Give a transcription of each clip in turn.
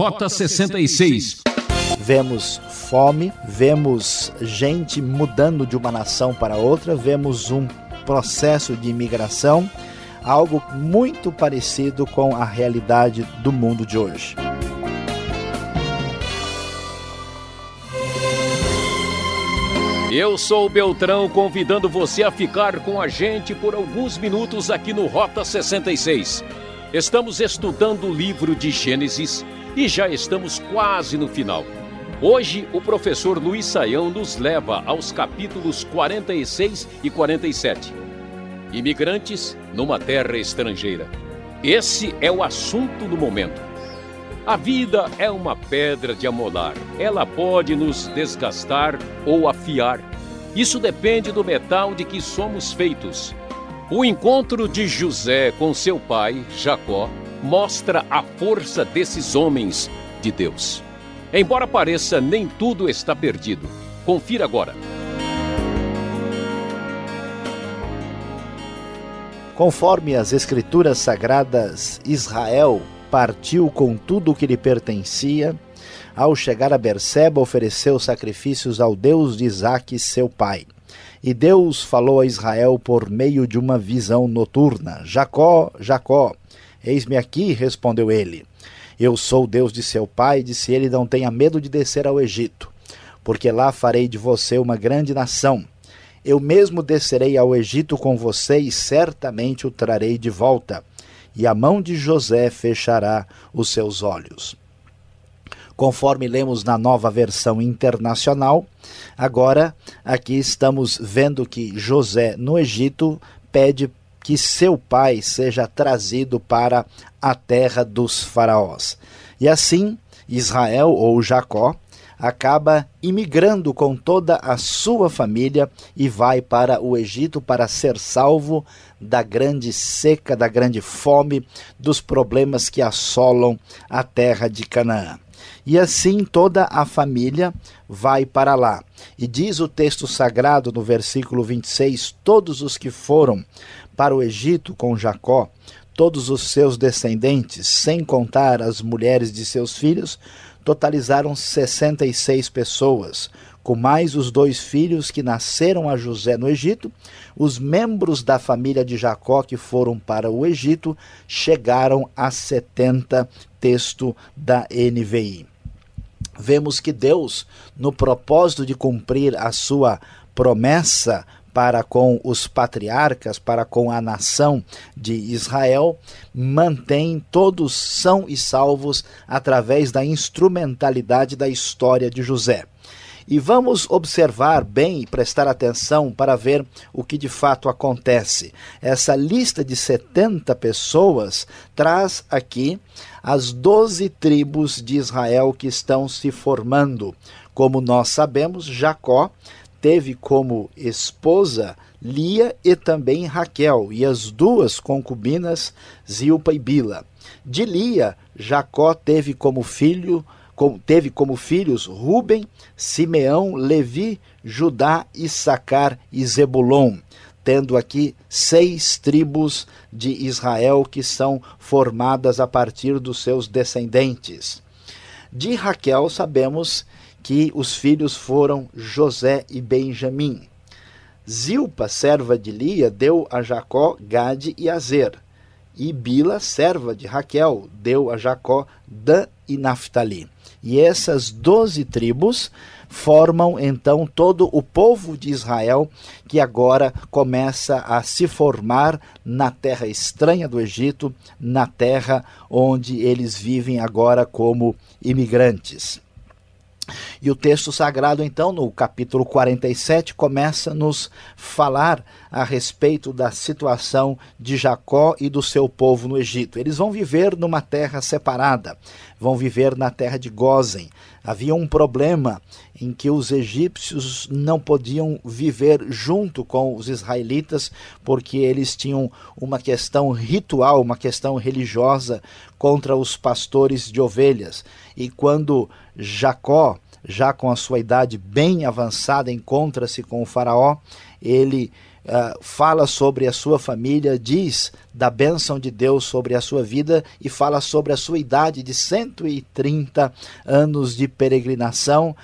Rota 66. Vemos fome, vemos gente mudando de uma nação para outra, vemos um processo de imigração, algo muito parecido com a realidade do mundo de hoje. Eu sou o Beltrão, convidando você a ficar com a gente por alguns minutos aqui no Rota 66. Estamos estudando o livro de Gênesis e já estamos quase no final. Hoje, o professor Luiz Saião nos leva aos capítulos 46 e 47. Imigrantes numa terra estrangeira. Esse é o assunto do momento. A vida é uma pedra de amolar. Ela pode nos desgastar ou afiar. Isso depende do metal de que somos feitos. O encontro de José com seu pai, Jacó, mostra a força desses homens de Deus. Embora pareça, nem tudo está perdido. Confira agora. Conforme as Escrituras Sagradas, Israel partiu com tudo o que lhe pertencia. Ao chegar a Berseba, ofereceu sacrifícios ao Deus de Isaque, seu pai. E Deus falou a Israel por meio de uma visão noturna: Jacó, Jacó. Eis-me aqui, respondeu ele. Eu sou o Deus de seu pai, disse ele, não tenha medo de descer ao Egito, porque lá farei de você uma grande nação. Eu mesmo descerei ao Egito com você e certamente o trarei de volta e a mão de José fechará os seus olhos. Conforme lemos na nova versão internacional, agora aqui estamos vendo que José no Egito pede que seu pai seja trazido para a terra dos faraós. E assim, Israel ou Jacó acaba imigrando com toda a sua família e vai para o Egito para ser salvo da grande seca, da grande fome, dos problemas que assolam a terra de Canaã. E assim toda a família vai para lá. E diz o texto sagrado no versículo 26: Todos os que foram para o Egito com Jacó, todos os seus descendentes, sem contar as mulheres de seus filhos, totalizaram 66 pessoas, com mais os dois filhos que nasceram a José no Egito, os membros da família de Jacó que foram para o Egito chegaram a 70, texto da NVI. Vemos que Deus, no propósito de cumprir a sua promessa para com os patriarcas, para com a nação de Israel, mantém todos são e salvos através da instrumentalidade da história de José. E vamos observar bem e prestar atenção para ver o que de fato acontece. Essa lista de 70 pessoas traz aqui as 12 tribos de Israel que estão se formando. Como nós sabemos, Jacó teve como esposa Lia e também Raquel, e as duas concubinas Zilpa e Bila. De Lia, Jacó teve como filho teve como filhos Ruben, Simeão, Levi, Judá, Issacar e Zebulon, tendo aqui seis tribos de Israel que são formadas a partir dos seus descendentes. De Raquel sabemos que os filhos foram José e Benjamim. Zilpa, serva de Lia, deu a Jacó Gade e Azer. E Bila, serva de Raquel, deu a Jacó Dan e Naphtali. E essas doze tribos formam então todo o povo de Israel que agora começa a se formar na terra estranha do Egito, na terra onde eles vivem agora como imigrantes. E o texto sagrado, então, no capítulo 47, começa a nos falar a respeito da situação de Jacó e do seu povo no Egito. Eles vão viver numa terra separada, vão viver na terra de Gozen. Havia um problema em que os egípcios não podiam viver junto com os israelitas, porque eles tinham uma questão ritual, uma questão religiosa contra os pastores de ovelhas. E quando Jacó, já com a sua idade bem avançada, encontra-se com o Faraó, ele uh, fala sobre a sua família, diz da bênção de Deus sobre a sua vida e fala sobre a sua idade de 130 anos de peregrinação.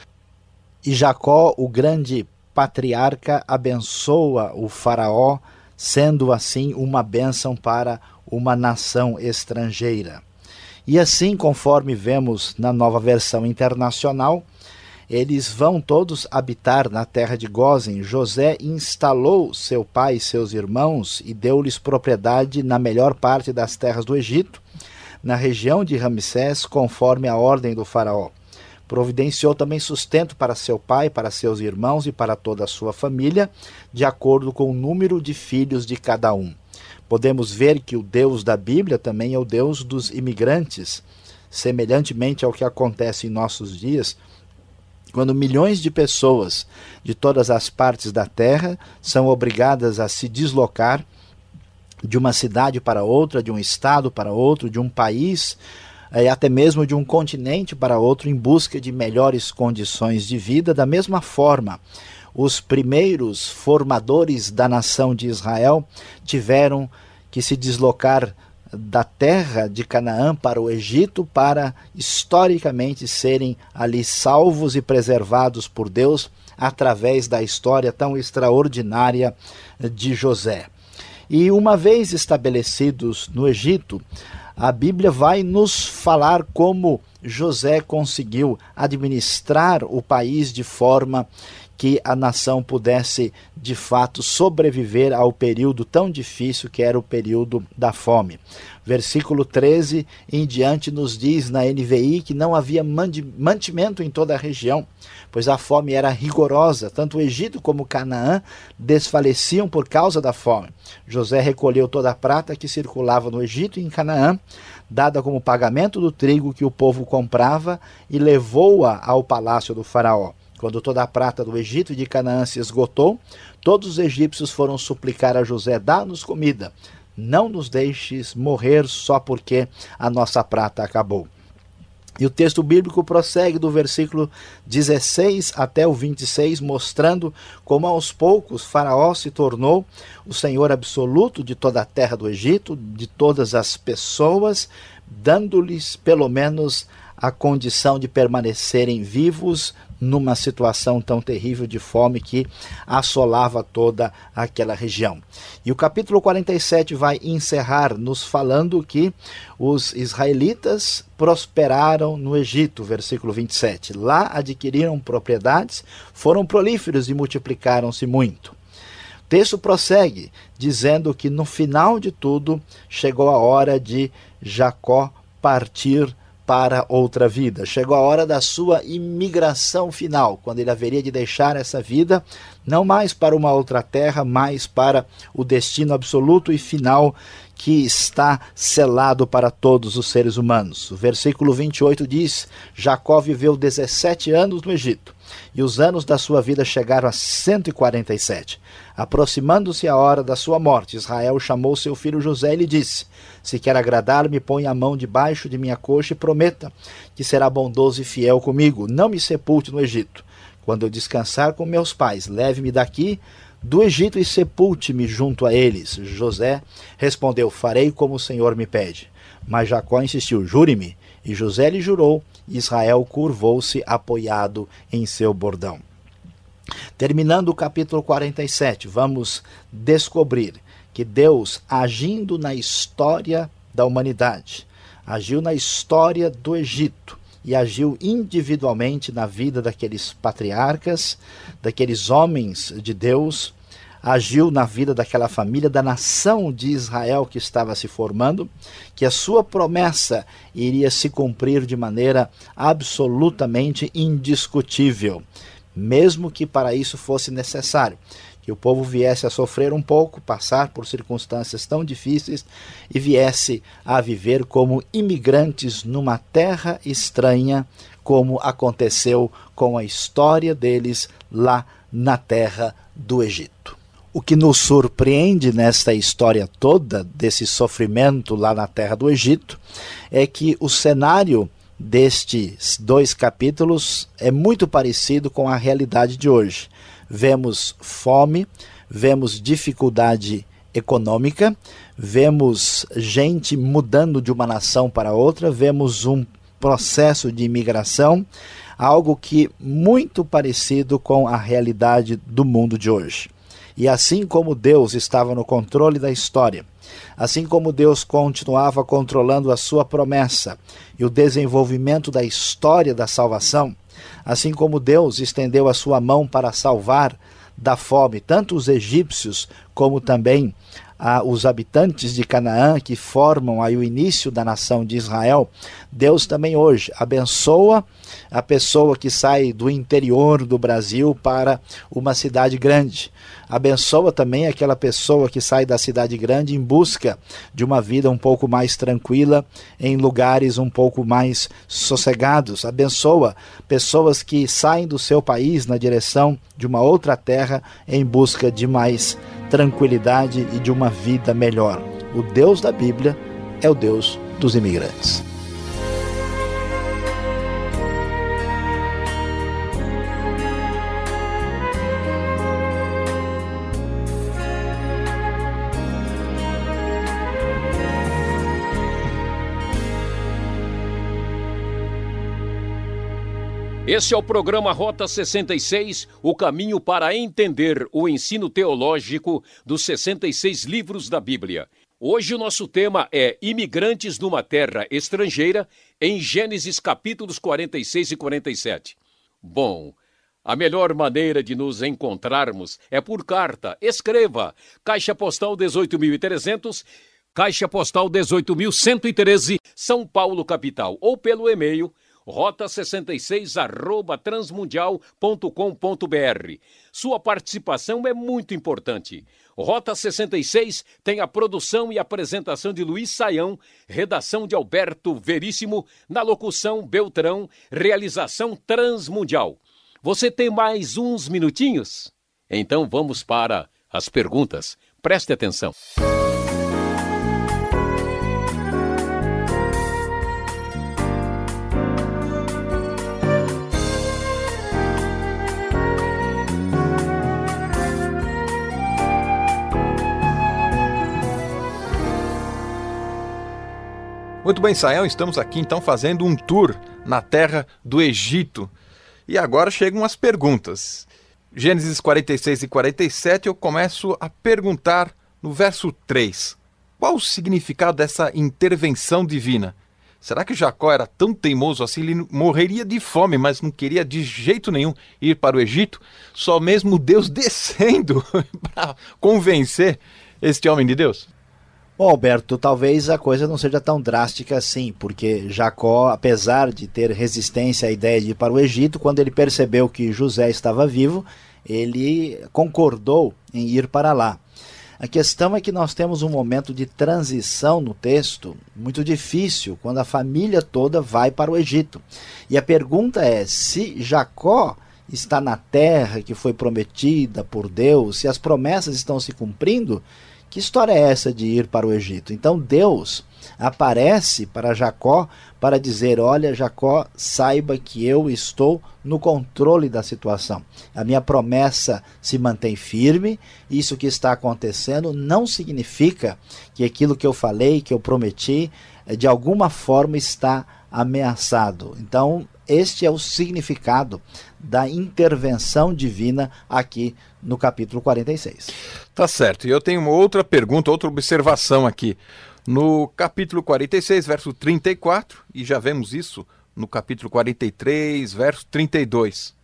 E Jacó, o grande patriarca, abençoa o Faraó, sendo assim uma bênção para uma nação estrangeira. E assim, conforme vemos na nova versão internacional, eles vão todos habitar na terra de Gozen. José instalou seu pai e seus irmãos e deu-lhes propriedade na melhor parte das terras do Egito, na região de Ramsés, conforme a ordem do faraó. Providenciou também sustento para seu pai, para seus irmãos e para toda a sua família, de acordo com o número de filhos de cada um. Podemos ver que o Deus da Bíblia também é o Deus dos imigrantes, semelhantemente ao que acontece em nossos dias quando milhões de pessoas de todas as partes da Terra são obrigadas a se deslocar de uma cidade para outra, de um estado para outro, de um país e eh, até mesmo de um continente para outro em busca de melhores condições de vida, da mesma forma. Os primeiros formadores da nação de Israel tiveram que se deslocar da terra de Canaã para o Egito para historicamente serem ali salvos e preservados por Deus através da história tão extraordinária de José. E uma vez estabelecidos no Egito, a Bíblia vai nos falar como José conseguiu administrar o país de forma que a nação pudesse de fato sobreviver ao período tão difícil que era o período da fome. Versículo 13 em diante nos diz na NVI que não havia mantimento em toda a região, pois a fome era rigorosa, tanto o Egito como Canaã desfaleciam por causa da fome. José recolheu toda a prata que circulava no Egito e em Canaã, dada como pagamento do trigo que o povo comprava, e levou-a ao palácio do faraó. Quando toda a prata do Egito e de Canaã se esgotou, todos os egípcios foram suplicar a José: dá-nos comida, não nos deixes morrer só porque a nossa prata acabou. E o texto bíblico prossegue do versículo 16 até o 26, mostrando como aos poucos Faraó se tornou o senhor absoluto de toda a terra do Egito, de todas as pessoas, dando-lhes pelo menos a condição de permanecerem vivos numa situação tão terrível de fome que assolava toda aquela região. E o capítulo 47 vai encerrar nos falando que os israelitas prosperaram no Egito, versículo 27. Lá adquiriram propriedades, foram prolíferos e multiplicaram-se muito. O texto prossegue dizendo que no final de tudo chegou a hora de Jacó partir para outra vida. Chegou a hora da sua imigração final, quando ele haveria de deixar essa vida, não mais para uma outra terra, mas para o destino absoluto e final que está selado para todos os seres humanos. O versículo 28 diz: Jacó viveu 17 anos no Egito, e os anos da sua vida chegaram a 147. Aproximando-se a hora da sua morte, Israel chamou seu filho José e lhe disse: Se quer agradar-me, põe a mão debaixo de minha coxa e prometa que será bondoso e fiel comigo. Não me sepulte no Egito. Quando eu descansar com meus pais, leve-me daqui do Egito e sepulte-me junto a eles. José respondeu: Farei como o Senhor me pede. Mas Jacó insistiu: Jure-me. E José lhe jurou, e Israel curvou-se apoiado em seu bordão. Terminando o capítulo 47, vamos descobrir que Deus, agindo na história da humanidade, agiu na história do Egito e agiu individualmente na vida daqueles patriarcas, daqueles homens de Deus, agiu na vida daquela família, da nação de Israel que estava se formando, que a sua promessa iria se cumprir de maneira absolutamente indiscutível, mesmo que para isso fosse necessário que o povo viesse a sofrer um pouco, passar por circunstâncias tão difíceis e viesse a viver como imigrantes numa terra estranha, como aconteceu com a história deles lá na terra do Egito. O que nos surpreende nesta história toda desse sofrimento lá na terra do Egito é que o cenário destes dois capítulos é muito parecido com a realidade de hoje. Vemos fome, vemos dificuldade econômica, vemos gente mudando de uma nação para outra, vemos um processo de imigração, algo que muito parecido com a realidade do mundo de hoje. E assim como Deus estava no controle da história, assim como Deus continuava controlando a sua promessa e o desenvolvimento da história da salvação, assim como Deus estendeu a sua mão para salvar da fome tanto os egípcios como também ah, os habitantes de Canaã que formam aí o início da nação de Israel, Deus também hoje abençoa a pessoa que sai do interior do Brasil para uma cidade grande. Abençoa também aquela pessoa que sai da cidade grande em busca de uma vida um pouco mais tranquila, em lugares um pouco mais sossegados. Abençoa pessoas que saem do seu país na direção de uma outra terra em busca de mais tranquilidade e de uma vida melhor. O Deus da Bíblia é o Deus dos imigrantes. Esse é o programa Rota 66, o caminho para entender o ensino teológico dos 66 livros da Bíblia. Hoje o nosso tema é Imigrantes numa Terra Estrangeira, em Gênesis capítulos 46 e 47. Bom, a melhor maneira de nos encontrarmos é por carta. Escreva: Caixa Postal 18.300. Caixa Postal 18.113, São Paulo, capital, ou pelo e-mail rota66 arroba transmundial.com.br. Sua participação é muito importante. Rota 66 tem a produção e apresentação de Luiz Saião, redação de Alberto Veríssimo, na locução Beltrão, realização Transmundial. Você tem mais uns minutinhos? Então vamos para as perguntas. Preste atenção. Muito bem, Saião, estamos aqui então fazendo um tour na terra do Egito. E agora chegam as perguntas. Gênesis 46 e 47, eu começo a perguntar no verso 3. Qual o significado dessa intervenção divina? Será que Jacó era tão teimoso assim? Ele morreria de fome, mas não queria de jeito nenhum ir para o Egito? Só mesmo Deus descendo para convencer este homem de Deus? Bom, Alberto, talvez a coisa não seja tão drástica assim, porque Jacó, apesar de ter resistência à ideia de ir para o Egito, quando ele percebeu que José estava vivo, ele concordou em ir para lá. A questão é que nós temos um momento de transição no texto muito difícil, quando a família toda vai para o Egito. E a pergunta é: se Jacó está na terra que foi prometida por Deus, se as promessas estão se cumprindo, que história é essa de ir para o Egito? Então Deus aparece para Jacó para dizer: Olha, Jacó, saiba que eu estou no controle da situação. A minha promessa se mantém firme. Isso que está acontecendo não significa que aquilo que eu falei, que eu prometi, de alguma forma está ameaçado. Então, este é o significado da intervenção divina aqui no capítulo 46. Tá certo. E eu tenho uma outra pergunta, outra observação aqui. No capítulo 46, verso 34, e já vemos isso no capítulo 43, verso 32.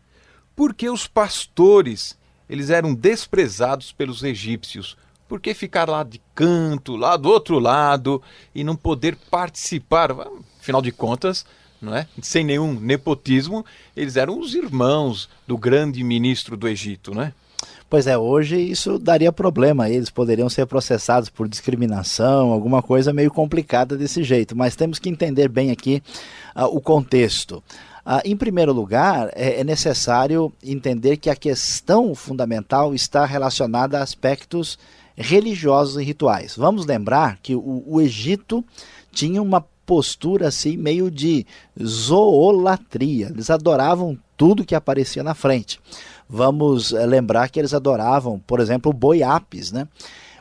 Porque os pastores, eles eram desprezados pelos egípcios. Por que ficar lá de canto, lá do outro lado, e não poder participar? Afinal de contas, não é? sem nenhum nepotismo, eles eram os irmãos do grande ministro do Egito, não é? Pois é, hoje isso daria problema, eles poderiam ser processados por discriminação, alguma coisa meio complicada desse jeito, mas temos que entender bem aqui uh, o contexto. Uh, em primeiro lugar, é, é, necessário entender que a questão fundamental está relacionada a aspectos religiosos e rituais. Vamos lembrar que o, o Egito tinha uma postura assim meio de zoolatria. Eles adoravam tudo que aparecia na frente. Vamos é, lembrar que eles adoravam, por exemplo, boi apis, né?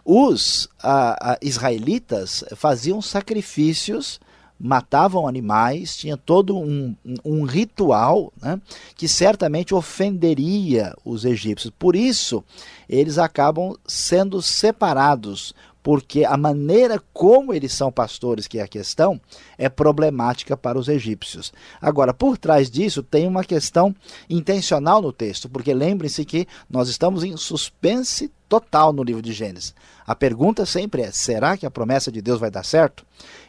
Os a, a, israelitas faziam sacrifícios matavam animais, tinha todo um, um ritual né, que certamente ofenderia os egípcios. Por isso, eles acabam sendo separados, porque a maneira como eles são pastores, que é a questão, é problemática para os egípcios. Agora, por trás disso, tem uma questão intencional no texto, porque lembrem-se que nós estamos em suspense total no livro de Gênesis. A pergunta sempre é: será que a promessa de Deus vai dar certo?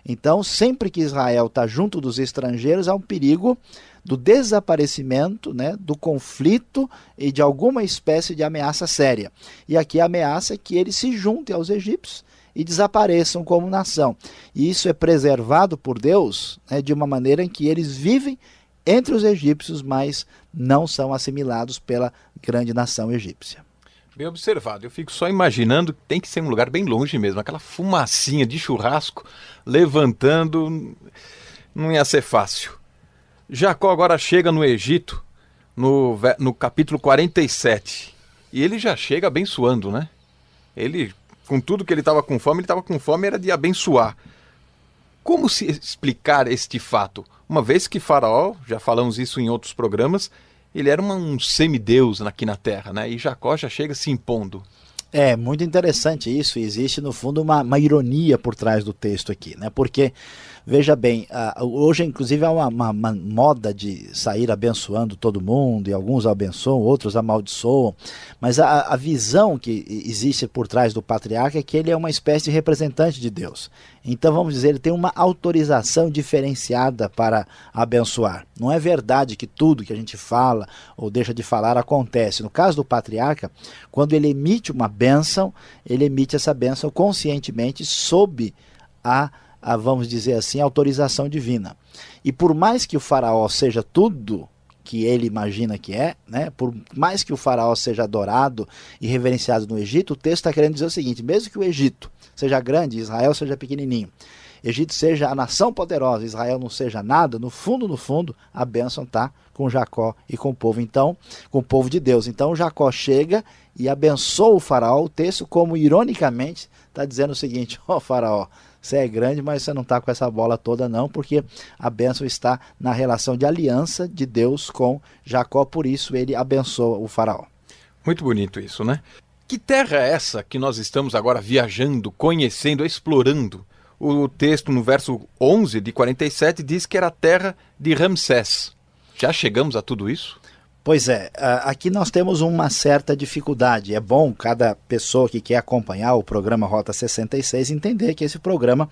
Então, sempre que Israel está junto dos estrangeiros, há um perigo do desaparecimento, né, do conflito e de alguma espécie de ameaça séria. E aqui a ameaça é que eles se juntem aos egípcios e desapareçam como nação. E isso é preservado por Deus né, de uma maneira em que eles vivem entre os egípcios, mas não são assimilados pela grande nação egípcia. Bem observado. Eu fico só imaginando que tem que ser um lugar bem longe mesmo. Aquela fumacinha de churrasco levantando não ia ser fácil. Jacó agora chega no Egito, no, no capítulo 47. E ele já chega abençoando, né? Ele, com tudo que ele estava com fome, ele estava com fome, era de abençoar. Como se explicar este fato? Uma vez que Faraó, já falamos isso em outros programas, ele era uma, um semideus aqui na Terra, né? E Jacó já chega se impondo. É muito interessante isso. Existe no fundo uma, uma ironia por trás do texto aqui, né? Porque Veja bem, hoje inclusive há uma, uma, uma, moda de sair abençoando todo mundo, e alguns abençoam, outros amaldiçoam, mas a, a visão que existe por trás do patriarca é que ele é uma espécie de representante de Deus. Então vamos dizer, ele tem uma autorização diferenciada para abençoar. Não é verdade que tudo que a gente fala ou deixa de falar acontece. No caso do patriarca, quando ele emite uma bênção, ele emite essa bênção conscientemente sob a a, vamos dizer assim, autorização divina. E por mais que o faraó seja tudo que ele imagina que é, né? por mais que o faraó seja adorado e reverenciado no Egito, o texto está querendo dizer o seguinte: mesmo que o Egito seja grande, Israel seja pequenininho, Egito seja a nação poderosa, Israel não seja nada, no fundo, no fundo, a bênção está com Jacó e com o povo, então, com o povo de Deus. Então Jacó chega e abençoa o faraó, o texto, como ironicamente, está dizendo o seguinte: ó oh, faraó, você é grande, mas você não está com essa bola toda, não, porque a bênção está na relação de aliança de Deus com Jacó, por isso ele abençoa o Faraó. Muito bonito isso, né? Que terra é essa que nós estamos agora viajando, conhecendo, explorando? O texto no verso 11 de 47 diz que era a terra de Ramsés. Já chegamos a tudo isso? Pois é, aqui nós temos uma certa dificuldade. É bom cada pessoa que quer acompanhar o programa Rota 66 entender que esse programa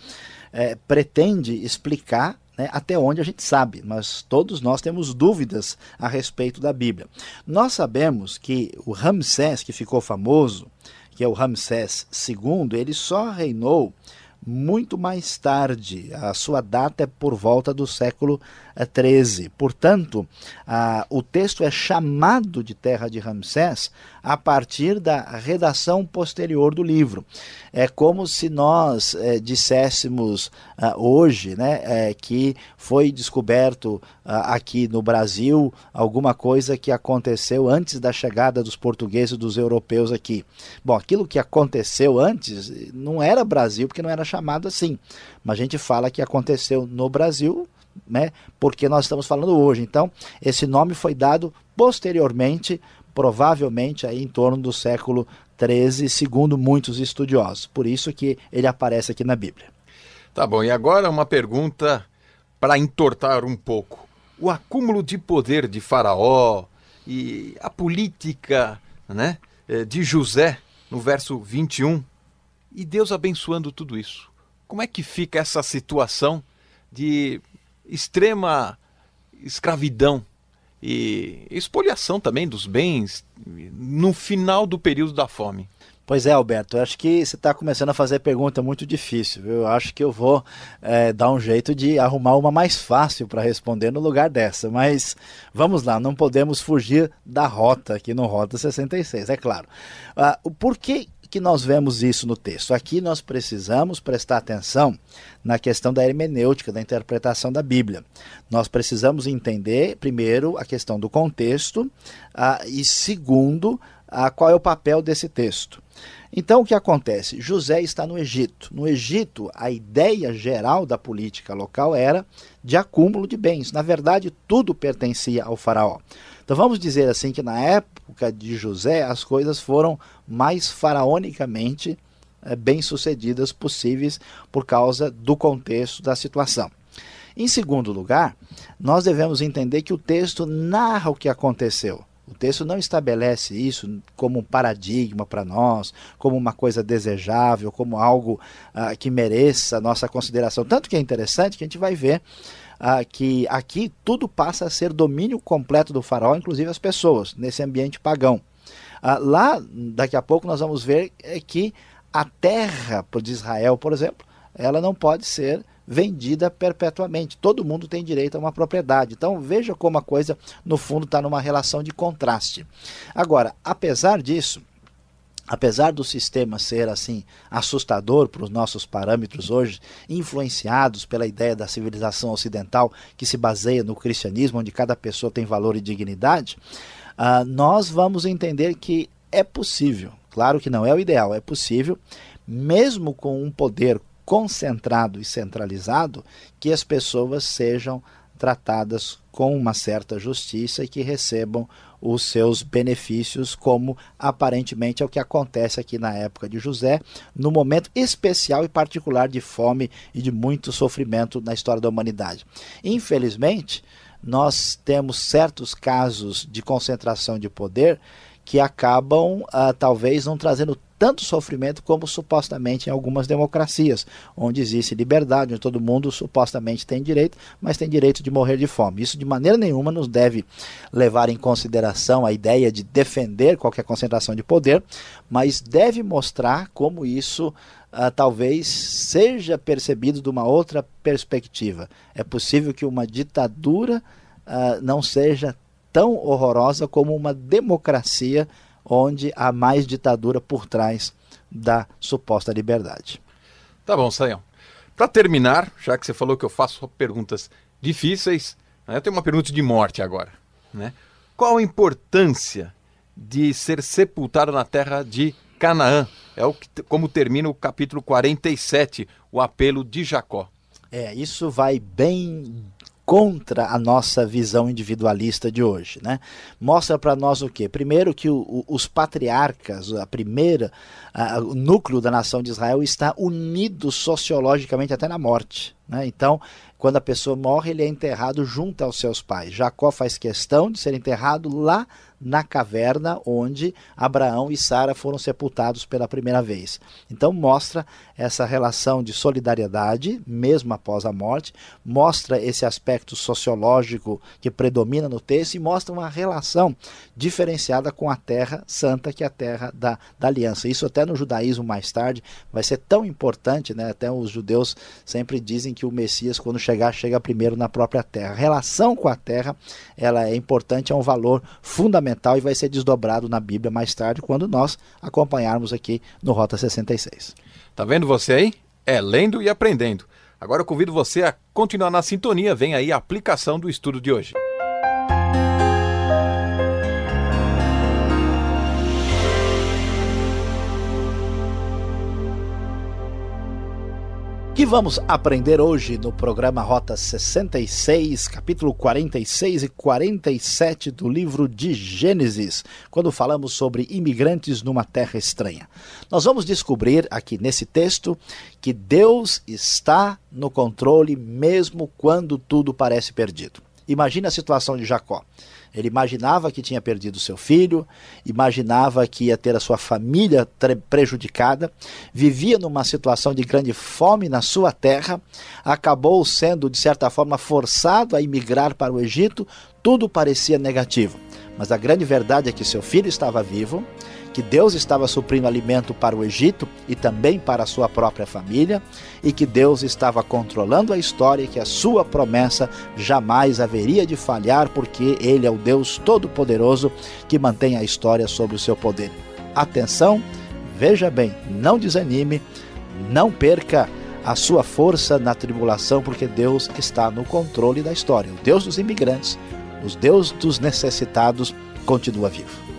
é, pretende explicar né, até onde a gente sabe, mas todos nós temos dúvidas a respeito da Bíblia. Nós sabemos que o Ramsés, que ficou famoso, que é o Ramsés II, ele só reinou muito mais tarde. A sua data é por volta do século XIII. Portanto, a, o texto é chamado de Terra de Ramsés a partir da redação posterior do livro. É como se nós é, disséssemos uh, hoje né, é, que foi descoberto uh, aqui no Brasil alguma coisa que aconteceu antes da chegada dos portugueses dos europeus aqui. Bom, aquilo que aconteceu antes não era Brasil, porque não era chamado assim. Mas a gente fala que aconteceu no Brasil né? Porque nós estamos falando hoje. Então, esse nome foi dado posteriormente, provavelmente aí em torno do século 13, segundo muitos estudiosos. Por isso que ele aparece aqui na Bíblia. Tá bom. E agora uma pergunta para entortar um pouco. O acúmulo de poder de Faraó e a política, né, eh, de José no verso 21 e Deus abençoando tudo isso. Como é que fica essa situação de extrema escravidão e expoliação também dos bens no final do período da fome. Pois é, Alberto, acho que você está começando a fazer pergunta muito difícil. Viu? Eu acho que eu vou é, dar um jeito de arrumar uma mais fácil para responder no lugar dessa. Mas vamos lá, não podemos fugir da rota aqui no Rota 66, é claro. Ah, por que que nós vemos isso no texto? Aqui nós precisamos prestar atenção na questão da hermenêutica, da interpretação da Bíblia. Nós precisamos entender, primeiro, a questão do contexto, ah, e segundo, ah, qual é o papel desse texto. Então, o que acontece? José está no Egito. No Egito, a ideia geral da política local era de acúmulo de bens. Na verdade, tudo pertencia ao Faraó. Então, vamos dizer assim que na época de José, as coisas foram mais faraonicamente é, bem-sucedidas possíveis por causa do contexto da situação. Em segundo lugar, nós devemos entender que o texto narra o que aconteceu. O texto não estabelece isso como um paradigma para nós, como uma coisa desejável, como algo uh, que mereça nossa consideração. Tanto que é interessante que a gente vai ver uh, que aqui tudo passa a ser domínio completo do faraó, inclusive as pessoas, nesse ambiente pagão. Uh, lá, daqui a pouco, nós vamos ver é que a terra de Israel, por exemplo, ela não pode ser vendida perpetuamente. Todo mundo tem direito a uma propriedade. Então veja como a coisa, no fundo, está numa relação de contraste. Agora, apesar disso, apesar do sistema ser assim assustador para os nossos parâmetros hoje, influenciados pela ideia da civilização ocidental que se baseia no cristianismo, onde cada pessoa tem valor e dignidade, uh, nós vamos entender que é possível. Claro que não é o ideal, é possível, mesmo com um poder concentrado e centralizado, que as pessoas sejam tratadas com uma certa justiça e que recebam os seus benefícios, como aparentemente é o que acontece aqui na época de José, no momento especial e particular de fome e de muito sofrimento na história da humanidade. Infelizmente, nós temos certos casos de concentração de poder que acabam, uh, talvez, não trazendo tanto sofrimento como supostamente em algumas democracias, onde existe liberdade, onde todo mundo supostamente tem direito, mas tem direito de morrer de fome. Isso de maneira nenhuma nos deve levar em consideração a ideia de defender qualquer concentração de poder, mas deve mostrar como isso uh, talvez seja percebido de uma outra perspectiva. É possível que uma ditadura uh, não seja tão horrorosa como uma democracia onde há mais ditadura por trás da suposta liberdade. Tá bom, Sayão. Para terminar, já que você falou que eu faço perguntas difíceis, né, eu tenho uma pergunta de morte agora. Né? Qual a importância de ser sepultado na terra de Canaã? É o que, como termina o capítulo 47, o apelo de Jacó. É, isso vai bem contra a nossa visão individualista de hoje. Né? Mostra para nós o quê? Primeiro que o, o, os patriarcas, a primeira, a, o núcleo da nação de Israel está unido sociologicamente até na morte. Né? Então, quando a pessoa morre, ele é enterrado junto aos seus pais. Jacó faz questão de ser enterrado lá na caverna onde Abraão e Sara foram sepultados pela primeira vez. Então mostra essa relação de solidariedade, mesmo após a morte, mostra esse aspecto sociológico que predomina no texto e mostra uma relação diferenciada com a terra santa, que é a terra da, da aliança. Isso até no judaísmo mais tarde vai ser tão importante, né? até os judeus sempre dizem que o Messias, quando chegar, chega primeiro na própria terra. A relação com a terra ela é importante, é um valor fundamental fundamental e vai ser desdobrado na Bíblia mais tarde, quando nós acompanharmos aqui no Rota 66. Tá vendo você aí? É lendo e aprendendo. Agora eu convido você a continuar na sintonia, vem aí a aplicação do estudo de hoje. Que vamos aprender hoje no programa Rota 66, capítulo 46 e 47 do livro de Gênesis, quando falamos sobre imigrantes numa terra estranha. Nós vamos descobrir aqui nesse texto que Deus está no controle mesmo quando tudo parece perdido. Imagina a situação de Jacó. Ele imaginava que tinha perdido seu filho, imaginava que ia ter a sua família prejudicada, vivia numa situação de grande fome na sua terra, acabou sendo, de certa forma, forçado a emigrar para o Egito, tudo parecia negativo. Mas a grande verdade é que seu filho estava vivo, que Deus estava suprindo alimento para o Egito e também para a sua própria família, e que Deus estava controlando a história e que a sua promessa jamais haveria de falhar, porque Ele é o Deus Todo-Poderoso que mantém a história sob o seu poder. Atenção, Veja bem, não desanime, não perca a sua força na tribulação, porque Deus está no controle da história. O Deus dos imigrantes, o Deus dos necessitados continua vivo.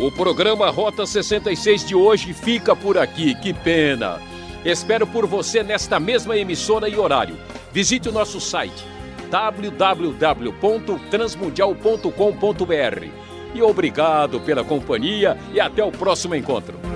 O programa Rota 66 de hoje fica por aqui. Que pena! Espero por você nesta mesma emissora e horário. Visite o nosso site www.transmundial.com.br. E obrigado pela companhia e até o próximo encontro.